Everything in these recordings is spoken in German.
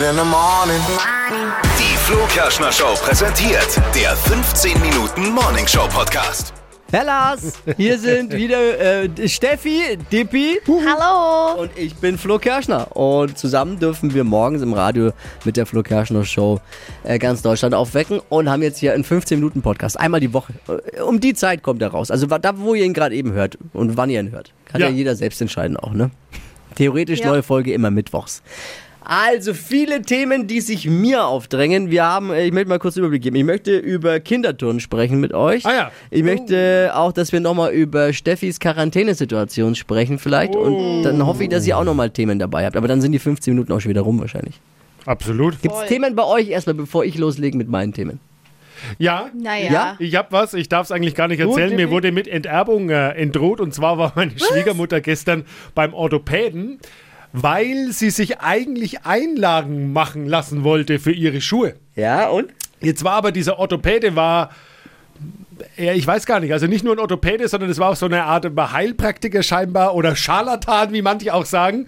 In the morning. Die Flo Kerschner Show präsentiert der 15 Minuten Morning Show Podcast. Hellas, hier sind wieder äh, Steffi, Dippi Hallo. und ich bin Flo Kerschner. Und zusammen dürfen wir morgens im Radio mit der Flo Kerschner Show äh, ganz Deutschland aufwecken und haben jetzt hier einen 15-Minuten-Podcast. Einmal die Woche. Äh, Um die Zeit kommt er raus. Also da, wo ihr ihn gerade eben hört und wann ihr ihn hört. Kann ja, Ja. jeder selbst entscheiden auch, ne? Theoretisch Ja. neue Folge immer mittwochs. Also viele Themen, die sich mir aufdrängen. Wir haben, äh, ich möchte mal kurz Überblick geben. Ich möchte über Kinderturnen sprechen mit euch. Ah ja. Ich möchte auch, dass wir nochmal über Steffis Quarantänesituation sprechen vielleicht. Und dann hoffe ich, dass ihr auch nochmal Themen dabei habt. Aber dann sind die 15 Minuten auch schon wieder rum wahrscheinlich. Absolut. Gibt es. Themen bei euch erstmal, bevor ich loslege mit meinen Themen? Ja, Naja. Ja? ich habe was, ich darf es eigentlich gar nicht erzählen. Dippi. Mir wurde mit Enterbung äh, entdroht und zwar war meine Schwiegermutter gestern beim Orthopäden, weil sie sich eigentlich Einlagen machen lassen wollte für ihre Schuhe. Ja, und? Jetzt war aber dieser Orthopäde war ja, ich weiß gar nicht, also nicht nur ein Orthopäde, sondern es war auch so eine Art Heilpraktiker scheinbar oder Scharlatan, wie manche auch sagen.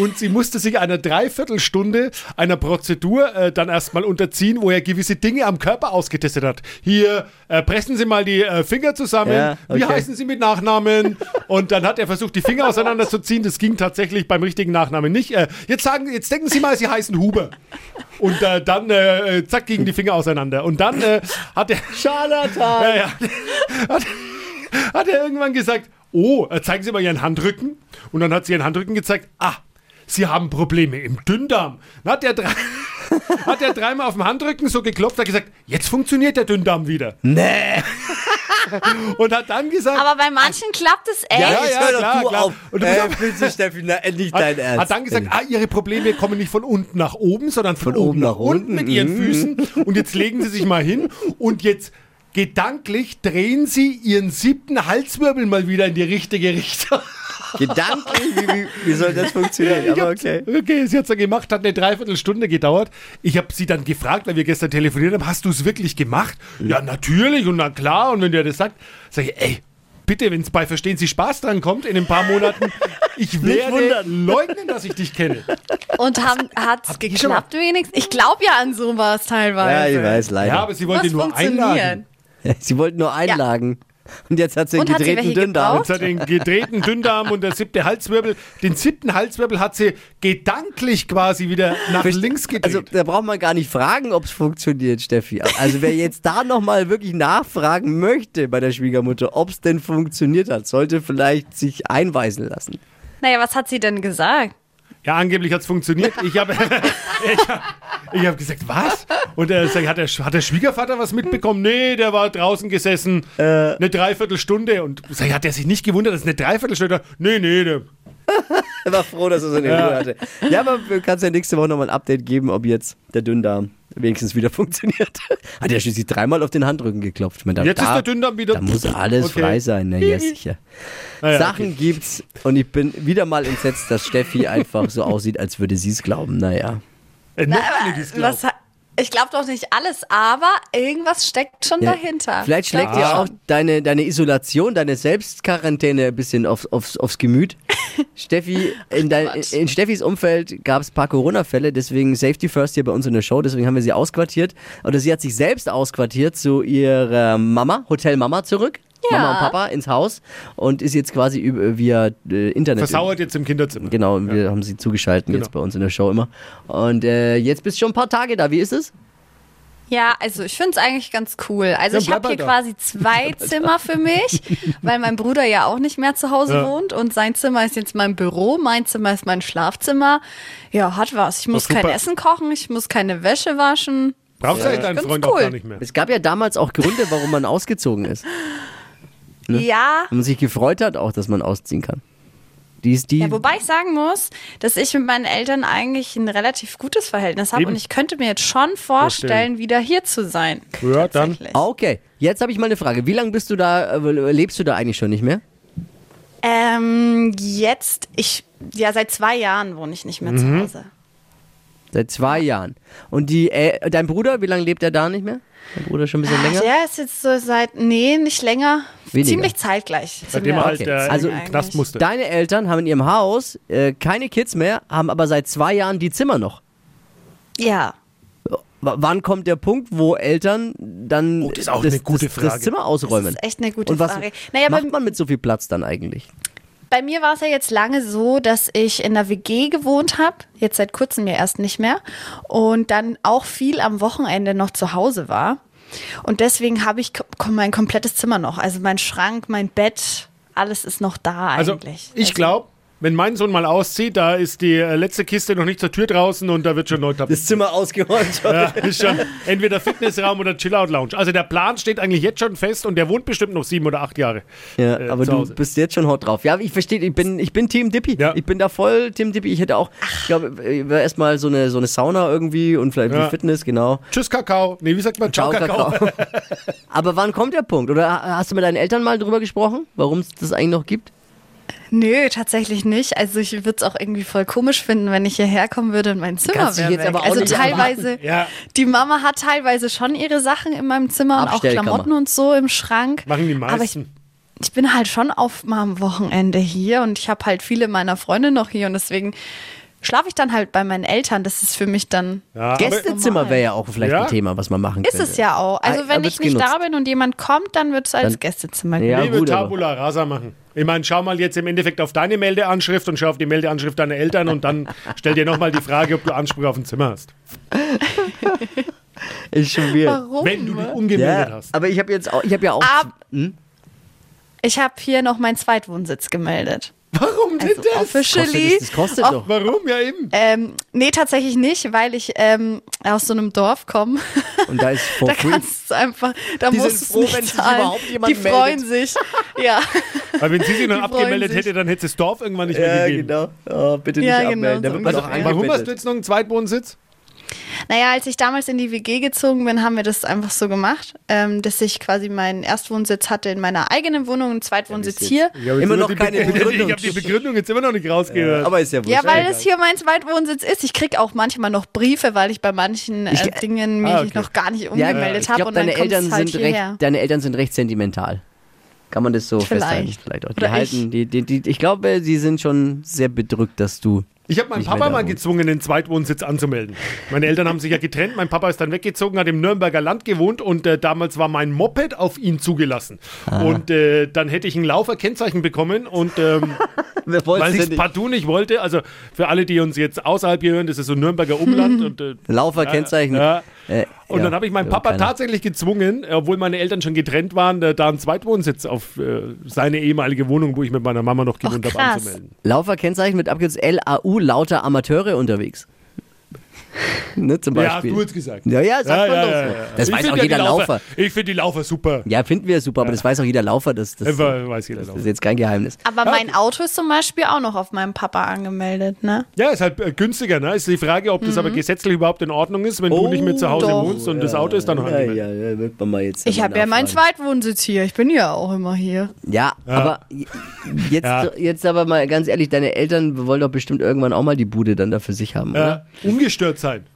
Und sie musste sich einer Dreiviertelstunde einer Prozedur äh, dann erstmal unterziehen, wo er gewisse Dinge am Körper ausgetestet hat. Hier, äh, pressen Sie mal die äh, Finger zusammen. Ja, Wie okay. heißen Sie mit Nachnamen? Und dann hat er versucht, die Finger auseinanderzuziehen. Das ging tatsächlich beim richtigen Nachnamen nicht. Äh, jetzt sagen, jetzt denken Sie mal, Sie heißen Huber. Und äh, dann, äh, zack, gingen die Finger auseinander. Und dann hat er. Scharlatan! Ja, ja. Hat, hat er irgendwann gesagt, oh, äh, zeigen Sie mal Ihren Handrücken. Und dann hat sie ihren Handrücken gezeigt, ah, Sie haben Probleme im Dünndarm. Dann hat er, drei, hat er dreimal auf dem Handrücken so geklopft, hat gesagt, jetzt funktioniert der Dünndarm wieder. Nee! Und hat dann gesagt, Aber bei manchen klappt es echt. Ja, ja, doch klar, du klar. auf. Und du äh, bist bitte, Steffi, na, endlich dein hat, Ernst. hat dann gesagt, ah, ihre Probleme kommen nicht von unten nach oben, sondern von, Von oben nach unten mit ihren Mhm. Füßen. Und jetzt legen sie sich mal hin und jetzt gedanklich drehen sie ihren siebten Halswirbel mal wieder in die richtige Richtung. Gedanklich, wie, wie, wie soll das funktionieren? Aber okay. okay, sie hat's dann gemacht, hat eine Dreiviertelstunde gedauert. Ich habe sie dann gefragt, weil wir gestern telefoniert haben, hast du es wirklich gemacht? Ja, natürlich und na klar. Und wenn der das sagt, sage ich, ey, bitte, wenn es bei Verstehen Sie Spaß dran kommt in ein paar Monaten, ich werde leugnen, dass ich dich kenne. Und ihr schon geklappt wenigstens? Ich glaube ja an sowas teilweise. Ja, ich weiß, leider. Ja, aber sie wollte nur einladen. Sie wollten nur Einlagen. Und jetzt hat sie einen Und sie gedrehten welche Dünndarm. gebraucht? Jetzt hat den gedrehten Dünndarm und der siebte Halswirbel. Den siebten Halswirbel hat sie gedanklich quasi wieder nach links gedreht. Also da braucht man gar nicht fragen, ob es funktioniert, Steffi. Also wer jetzt da nochmal wirklich nachfragen möchte bei der Schwiegermutter, ob es denn funktioniert hat, sollte vielleicht sich einweisen lassen. Naja, was hat sie denn gesagt? Ja, angeblich hat es funktioniert. Ich habe ich hab, ich hab gesagt, was? Und er sagt, hat, der, hat der Schwiegervater was mitbekommen? Nee, der war draußen gesessen, eine Dreiviertelstunde. Und sag hat er sich nicht gewundert, dass es eine Dreiviertelstunde war? Nee, nee, der, Er war froh, dass er seine Ruhe hatte. Ja, aber du kannst ja nächste Woche nochmal ein Update geben, ob jetzt der Dünndarm wenigstens wieder funktioniert. Hat er schließlich dreimal auf den Handrücken geklopft. Meine, da, jetzt ist da, der Dünndarm wieder. da muss alles Okay. frei sein, na ja, sicher. Naja, Sachen gibt's und ich bin wieder mal entsetzt, dass Steffi einfach so aussieht, als würde sie es glauben. Naja. Äh, es glaubt. Was, ich glaube doch nicht alles, aber irgendwas steckt schon Ja, dahinter. Vielleicht schlägt Glaub dir ich auch deine, deine Isolation, deine Selbstquarantäne ein bisschen aufs, aufs, aufs Gemüt. Steffi, in, dein, in, Steffis Umfeld gab es ein paar Corona-Fälle, deswegen Safety First hier bei uns in der Show, deswegen haben wir sie ausquartiert. Oder sie hat sich selbst ausquartiert zu ihrer Mama, Hotel Mama zurück. Ja. Mama und Papa ins Haus und ist jetzt quasi über, via äh, Internet. Versauert jetzt im Kinderzimmer. Genau, wir haben sie zugeschaltet jetzt Genau. bei uns in der Show immer. Und äh, jetzt bist du schon ein paar Tage da. Wie ist es? Ja, also ich finde es eigentlich ganz cool. Also Ja, ich bleib habe hier halt da. quasi zwei Zimmer für mich, weil mein Bruder ja auch nicht mehr zu Hause Ja. wohnt und sein Zimmer ist jetzt mein Büro, mein Zimmer ist mein Schlafzimmer. Ja, hat was. Ich muss kein. Essen kochen, ich muss keine Wäsche waschen. Brauchst du eigentlich deinen Ganz Freund cool. auch gar nicht mehr. Es gab ja damals auch Gründe, warum man ausgezogen ist. Ne? Ja, Und man sich gefreut hat auch, dass man ausziehen kann. Die ist die. Ja, wobei ich sagen muss, dass ich mit meinen Eltern eigentlich ein relativ gutes Verhältnis habe und ich könnte mir jetzt schon vorstellen, wieder hier zu sein. Ja, dann. Ah, okay, jetzt habe ich mal eine Frage. Wie lange bist du da, äh, lebst du da eigentlich schon nicht mehr? Ähm, jetzt, ich, ja, seit zwei Jahren wohne ich nicht mehr zu Hause. Seit zwei Jahren. Und die, äh, dein Bruder, wie lange lebt er da nicht mehr? Dein Bruder schon ein bisschen länger? Der ist jetzt so seit, nee, nicht länger. Weniger. Ziemlich zeitgleich. Seitdem er halt Okay. äh, Also- Knast musste. Deine Eltern haben in ihrem Haus äh, keine Kids mehr, haben aber seit zwei Jahren die Zimmer noch. Ja. W wann kommt der Punkt, wo Eltern dann Oh, das ist auch eine gute das, Frage. das Zimmer Das ausräumen? ist echt eine gute Und was Frage. Naja, macht man mit so viel Platz dann eigentlich? Bei mir war es ja jetzt lange so, dass ich in der WG gewohnt habe. Jetzt seit kurzem ja erst nicht mehr. Und dann auch viel am Wochenende noch zu Hause war. Und deswegen habe ich mein komplettes Zimmer noch. Also mein Schrank, mein Bett, alles ist noch da Also eigentlich. ich Also- glaube, wenn mein Sohn mal auszieht, da ist die äh, letzte Kiste noch nicht zur Tür draußen und da wird schon neu. Das Zimmer ausgeräumt. Ja, ist schon entweder Fitnessraum oder Chillout-Lounge. Also der Plan steht eigentlich jetzt schon fest und der wohnt bestimmt noch sieben oder acht Jahre. Ja, äh, aber zu du Hause. bist jetzt schon hot drauf. Ja, ich verstehe, ich bin, ich bin Team Dippy. Ja. Ich bin da voll Team Dippy. Ich hätte auch, ich glaube, erstmal so eine, so eine Sauna irgendwie und vielleicht Ja. die Fitness, genau. Tschüss Kakao. Nee, wie sagt man? Ciao, Kakao. aber wann kommt der Punkt? Oder hast du mit deinen Eltern mal drüber gesprochen, warum es das eigentlich noch gibt? Nö, tatsächlich nicht. Also ich würde es auch irgendwie voll komisch finden, wenn ich hierher kommen würde und mein Zimmer wäre also teilweise, Ja. die Mama hat teilweise schon ihre Sachen in meinem Zimmer und auch. Klamotten und so im Schrank. Machen die Aber ich, meisten. ich bin halt schon oft mal am Wochenende hier und ich habe halt viele meiner Freunde noch hier und deswegen schlafe ich dann halt bei meinen Eltern. Das ist für mich dann. Ja, Gästezimmer wäre ja auch vielleicht Ja. ein Thema, was man machen Ist könnte. es ja auch. Also Ah, wenn ich nicht genutzt. da bin und jemand kommt, dann wird es als Dann- Gästezimmer Ja, Liebe gut, aber- Tabula Rasa machen. Ich meine, schau mal jetzt im Endeffekt auf deine Meldeanschrift und schau auf die Meldeanschrift deiner Eltern und dann stell dir nochmal die Frage, ob du Anspruch auf ein Zimmer hast. Ist schon weird. Warum? Wenn du die umgemeldet Ja, hast. aber ich habe jetzt auch, ich habe ja auch. Ab- Hm? Ich habe hier noch meinen Zweitwohnsitz gemeldet. Warum denn Also das? officially. Kostet das, das kostet Auf- doch. Warum? Ja, eben. Ähm, nee, tatsächlich nicht, weil ich ähm, aus so einem Dorf komme. Und da ist for da kannst du einfach, da Die musst du froh, nicht wenn sich zahlen. überhaupt jemand Die freuen meldet. sich. Ja, Weil wenn sie sich noch abgemeldet sich. hätte, dann hätte es das Dorf irgendwann nicht mehr Ja, gegeben. genau. Oh, bitte nicht Ja, genau, abmelden. Da so Also, warum hast du jetzt noch einen Zweitwohnsitz? naja, als ich damals in die WG gezogen bin, haben wir das einfach so gemacht, ähm, dass ich quasi meinen Erstwohnsitz hatte in meiner eigenen Wohnung, einen Zweitwohnsitz hier. Ich hab jetzt Immer noch keine Be- Begründung. Ich habe die Begründung jetzt immer noch nicht rausgehört. Aber ist ja wurscht. Ja, weil es hier mein Zweitwohnsitz ist. Ich krieg auch manchmal noch Briefe, weil ich bei manchen äh, Ich- Dingen mich Ah, okay. noch gar nicht ja, umgemeldet ich habe. glaube, und dann deine halt deine Eltern sind recht sentimental. Kann man das so Vielleicht. festhalten? Vielleicht auch. Die Oder halten, die, die, die, ich glaube, sie sind schon sehr bedrückt, dass du. Ich habe meinen Nicht Papa mal gezwungen, den Zweitwohnsitz anzumelden. Meine Eltern haben sich ja getrennt. Mein Papa ist dann weggezogen, hat im Nürnberger Land gewohnt und äh, damals war mein Moped auf ihn zugelassen. Ah. Und äh, dann hätte ich ein Lauferkennzeichen bekommen und ähm, weil ich es partout nicht wollte, also für alle, die uns jetzt außerhalb hier hören, das ist so Nürnberger Umland und äh, Lauferkennzeichen. Ja. Äh, Und ja, dann habe ich meinen ja, Papa tatsächlich gezwungen, obwohl meine Eltern schon getrennt waren, äh, da einen Zweitwohnsitz auf äh, seine ehemalige Wohnung, wo ich mit meiner Mama noch gewohnt habe, anzumelden. Lauferkennzeichen mit Abkürzung LAU, lauter Amateure unterwegs. Ne, zum Ja, Beispiel. du hast gesagt. Ja, ja, sagt man doch so. Das Ich weiß find auch ja jeder die Laufer. Ich finde die Laufer super. Ja, finden wir super, aber das weiß auch jeder Laufer. Das, das, das weiß jeder ist Laufer. jetzt kein Geheimnis. Aber mein Auto ist zum Beispiel auch noch auf meinem Papa angemeldet, ne? Ja, ist halt äh, günstiger, ne? Ist die Frage, ob das Mhm. aber gesetzlich überhaupt in Ordnung ist, wenn du nicht mehr zu Hause doch. wohnst und das Auto ist dann noch Oh, Ja, angemeldet. ja, ja, wird man mal jetzt. Ich habe ja meinen. Zweitwohnsitz hier. Ich bin ja auch immer hier. Ja, aber jetzt, Ja. jetzt aber mal ganz ehrlich, deine Eltern wollen doch bestimmt irgendwann auch mal die Bude dann da für sich haben, oder? Ja, ungestört sein.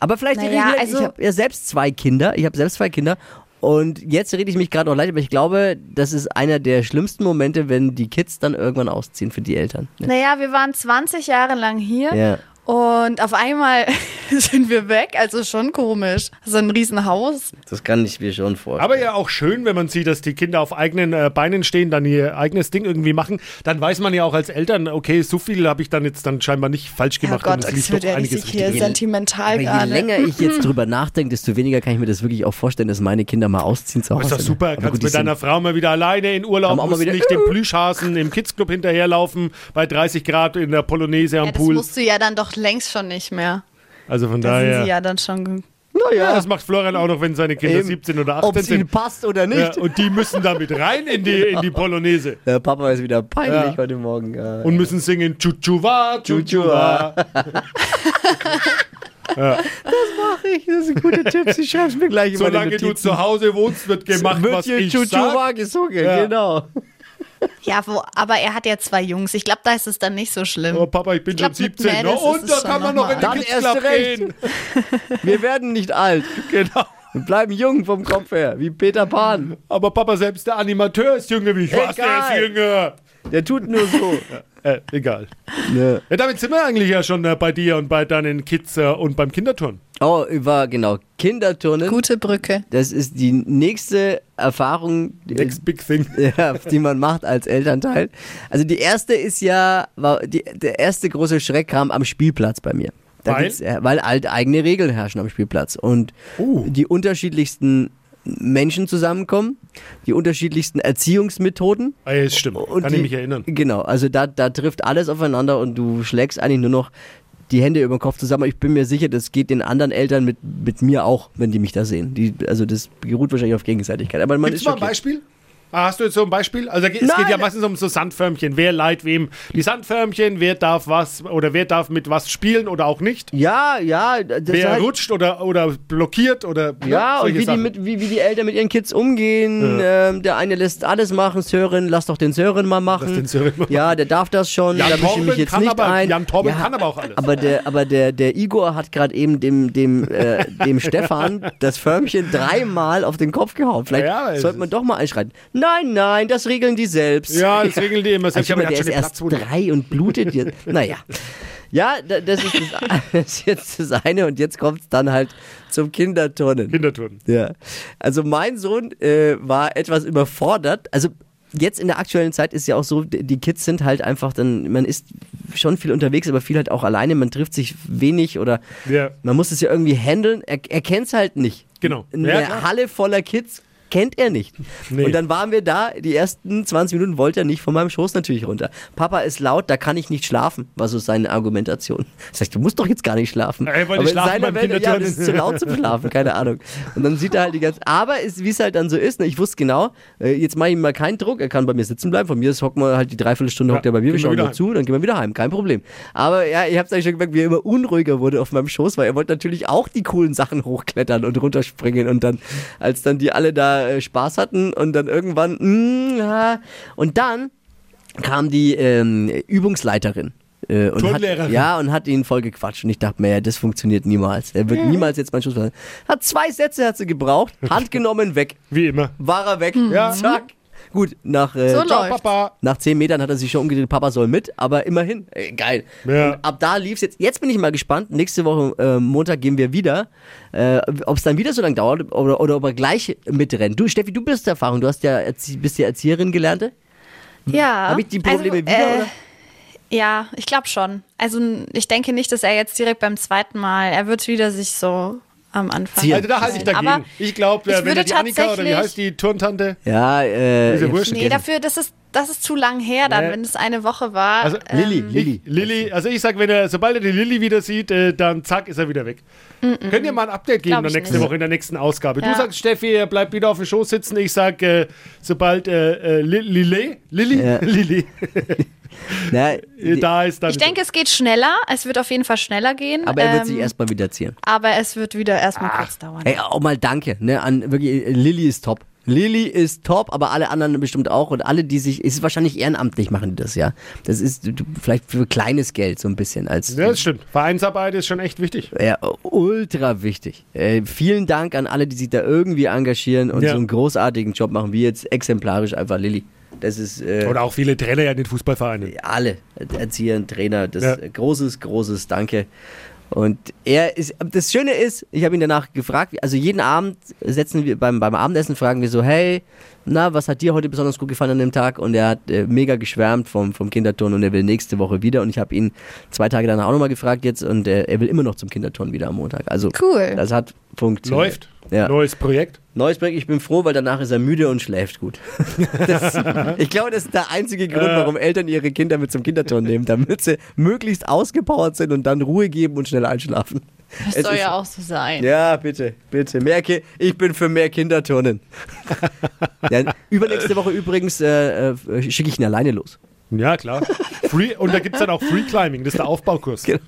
Aber vielleicht Naja, rede ich, also- ich habe ja selbst zwei Kinder, ich habe selbst zwei Kinder und jetzt rede ich mich gerade noch leid, aber ich glaube, das ist einer der schlimmsten Momente, wenn die Kids dann irgendwann ausziehen für die Eltern. Ne? Naja, wir waren 20 Jahre lang hier Ja. und auf einmal sind wir weg. Also schon komisch. So ein Riesenhaus. Das kann ich mir schon vorstellen. Aber ja auch schön, wenn man sieht, dass die Kinder auf eigenen äh, Beinen stehen, dann ihr eigenes Ding irgendwie machen. Dann weiß man ja auch als Eltern, okay, so viel habe ich dann jetzt dann scheinbar nicht falsch gemacht Gott, und es wird doch ja einiges hier richtig. sentimental aber je gerade. länger ich jetzt drüber nachdenke, desto weniger kann ich mir das wirklich auch vorstellen, dass meine Kinder mal ausziehen zu Hause. Ist doch super, Aber kannst gut, mit deiner Frau mal wieder alleine in Urlaub, Haben auch mal musst wieder- nicht dem Plüschhasen im Kidsclub hinterherlaufen, bei 30 Grad in der Polonaise am ja, das Pool. musst du ja dann doch längst schon nicht mehr. Also von Da sind daher. sie ja dann schon. ge- Ja, das macht Florian auch noch, wenn seine Kinder Eben. 17 oder Ob 18 es ihnen sind. passt oder Ja, nicht. und die müssen damit rein in die, in die Polonaise. Der Papa ist wieder peinlich Ja. heute Morgen. Ja. Und müssen singen Chuchuwa, Chuchuwa. ich, das sind gute Tipps. Ich schreib's mir gleich immer Solange du zu Hause wohnst, wird gemacht, wird was hier ich Chuchuwa sag. gesungen, Ja. genau. Ja, wo, aber er hat ja zwei Jungs. Ich glaube, da ist es dann nicht so schlimm. Aber Papa, ich bin Ich glaub, schon mit 17. Na, Mädels und da schon kann man noch in den Dann Kids erst Club recht. gehen. Wir werden nicht alt. Genau. Wir bleiben jung vom Kopf her, wie Peter Pan. Aber Papa, selbst der Animateur ist jünger wie ich. Was, der Egal. ist jünger. Der tut nur so. Äh, egal. Ne. Ja, damit sind wir eigentlich ja schon äh, bei dir und bei deinen Kids äh, und beim Kinderturnen. Oh, war genau. Kinderturnen. Gute Brücke. Das ist die nächste Erfahrung, die, Next big thing. ja, die man macht als Elternteil. Also die erste ist ja, war die, der erste große Schreck kam am Spielplatz bei mir. Da Weil? gibt's, äh, weil halt eigene Regeln herrschen am Spielplatz und Uh. die unterschiedlichsten Menschen zusammenkommen, die unterschiedlichsten Erziehungsmethoden. Ah, ja, stimmt. Und Kann die, ich mich erinnern. Genau, also da, da trifft alles aufeinander und du schlägst eigentlich nur noch die Hände über den Kopf zusammen. Ich bin mir sicher, das geht den anderen Eltern mit, mit mir auch, wenn die mich da sehen. Die, also das beruht wahrscheinlich auf Gegenseitigkeit. Aber man Gibt's ist mal ein. Beispiel? Ah, Hast du jetzt so ein Beispiel? Also es geht Nein. ja meistens um so Sandförmchen. Wer leiht wem die Sandförmchen? Wer darf was oder wer darf mit was spielen oder auch nicht? Ja, ja, Wer halt, rutscht oder, oder blockiert oder ne, ja, und wie die, mit, wie, wie die Eltern mit ihren Kids umgehen. Ähm, der eine lässt alles machen, Sören, lass doch den Sören mal machen. Lass den Sören mal Ja, der darf das schon, Jan da mische ich mich Torben jetzt kann nicht aber- ein. Jan Torben ja, kann aber auch alles. Aber der, aber der, der Igor hat gerade eben dem, dem, äh, dem Stefan das Förmchen dreimal auf den Kopf gehauen. Vielleicht Ja, sollte man doch mal einschreiten. Nein, nein, das regeln die selbst. ja, das regeln die immer selbst. mal, Aber der ist erst drei und blutet jetzt. Naja. Ja, da- das ist, das, das ist jetzt das eine und jetzt kommt es dann halt zum Kinderturnen. Kinderturnen. Ja. Also mein Sohn äh, war etwas überfordert. Also jetzt in der aktuellen Zeit ist ja auch so, die Kids sind halt einfach dann, man ist schon viel unterwegs, aber viel halt auch alleine, man trifft sich wenig oder Ja. man muss es ja irgendwie handeln. Er, er kennt es halt nicht. Genau. Eine Ja. Halle voller Kids kennt er nicht. Nee. Und dann waren wir da, die ersten 20 Minuten wollte er nicht von meinem Schoß natürlich runter. Papa ist laut, da kann ich nicht schlafen, war so seine Argumentation. Sag ich, du musst doch jetzt gar nicht schlafen. Er wollte Aber in schlafen seiner beim Welt, ja, das ist zu laut zum Schlafen, keine Ahnung. Und dann sieht er halt die ganze, aber wie es halt dann so ist, ne, ich wusste genau, äh, jetzt mache ich ihm mal keinen Druck, er kann bei mir sitzen bleiben, von mir ist hocken wir halt die Dreiviertelstunde Ja, hockt er bei mir, wir schauen wieder nur zu, dann gehen wir wieder heim, kein Problem. Aber ja, ich hab's eigentlich schon gemerkt, wie er immer unruhiger wurde auf meinem Schoß, weil er wollte natürlich auch die coolen Sachen hochklettern und runterspringen und dann, als dann die alle da äh, Spaß hatten und dann irgendwann, mm, ja, und dann kam die ähm, Übungsleiterin. Äh, und hat, ja, und hat ihn voll gequatscht. Und ich dachte mir, ja, das funktioniert niemals. Er wird niemals jetzt meinen Schuss. Hat zwei Sätze hat sie gebraucht, Hand genommen, weg. Wie immer. War er weg. Ja. Zack. Gut, nach, äh, So Ciao. Papa. nach zehn Metern hat er sich schon umgedreht, Papa soll mit, aber immerhin, äh, geil. Ja. Und ab da lief's jetzt. Jetzt bin ich mal gespannt. Nächste Woche äh, Montag gehen wir wieder. Äh, ob es dann wieder so lange dauert oder, oder ob er gleich mitrennt. Du, Steffi, du bist Erfahrung. Du hast ja bist ja Erzieherin gelernte. Ja. Habe ich die Probleme also, wieder, äh, oder? Ja, ich glaube schon. Also ich denke nicht, dass er jetzt direkt beim zweiten Mal, er wird wieder sich so am Anfang. Ziehen. Also da halte ich dagegen. Aber ich glaube, ich wenn würde die Annika oder wie heißt die Turntante? Ja, äh. Ja hab's wurscht. nee, dafür, das ist, das ist zu lang her dann, Nee. wenn es eine Woche war. Also, Lilly, ähm, Lilly. Lilly, also ich sag, wenn er, sobald er die Lilly wieder sieht, äh, dann zack, ist er wieder weg. Könnt ihr mal ein Update geben Glaub in der ich nächsten nicht. Woche, in der nächsten Ausgabe? Du Ja. sagst, Steffi, er bleibt wieder auf dem Schoß sitzen. Ich sag, äh, sobald äh, äh, Li- Lilly, Lilly, Ja. Lilly, Na, äh, da ist dann. Ich denke, es geht schneller. Es wird auf jeden Fall schneller gehen. aber er wird ähm, sich erstmal wieder ziehen. Aber es wird wieder erstmal kurz dauern. Ey, auch mal danke, ne, an wirklich, äh, Lilly ist top. Lilly ist top, aber alle anderen bestimmt auch und alle, die sich, es ist wahrscheinlich ehrenamtlich machen die das, ja. Das ist vielleicht für kleines Geld so ein bisschen als, ja, das stimmt. Vereinsarbeit ist schon echt wichtig. ja, ultra wichtig. Äh, vielen Dank an alle, die sich da irgendwie engagieren und Ja. so einen großartigen Job machen, wie jetzt exemplarisch einfach Lilly. Das ist, äh, Oder auch viele Trainer ja in den Fußballvereinen. alle, Erzieher, Trainer, das Ja. großes, großes Danke. Und er ist, das Schöne ist, ich habe ihn danach gefragt, also jeden Abend setzen wir beim, beim Abendessen, fragen wir so, hey, na, was hat dir heute besonders gut gefallen an dem Tag? Und er hat äh, mega geschwärmt vom, vom Kinderturnen und er will nächste Woche wieder. Und ich habe ihn zwei Tage danach auch nochmal gefragt jetzt und äh, er will immer noch zum Kinderturnen wieder am Montag. Also Cool. das hat funktioniert. Läuft. Ja. Neues Projekt. Neues Projekt, ich bin froh, weil danach ist er müde und schläft gut. Das, ich glaube, das ist der einzige Grund, warum Eltern ihre Kinder mit zum Kinderturnen nehmen, damit sie möglichst ausgepowert sind und dann Ruhe geben und schnell einschlafen. Das Es soll ist- ja auch so sein. Ja, bitte, bitte. Mehr Ki ich bin für mehr Kinderturnen. ja, übernächste Woche übrigens äh, äh, schicke ich ihn alleine los. Ja, klar. Free, und da gibt es dann auch Free Climbing, das ist der Aufbaukurs. Genau.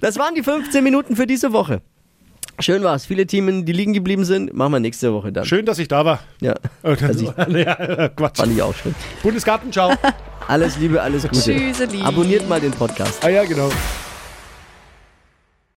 Das waren die 15 Minuten für diese Woche. Schön war's. Viele Themen, die liegen geblieben sind, machen wir nächste Woche dann. Schön, dass ich da war. Ja, Also ich- ja, Quatsch. fand ich auch schön. Bundesgartenschau. Alles Liebe, alles Gute. Tschüsseli. Abonniert mal den Podcast. ah ja, genau.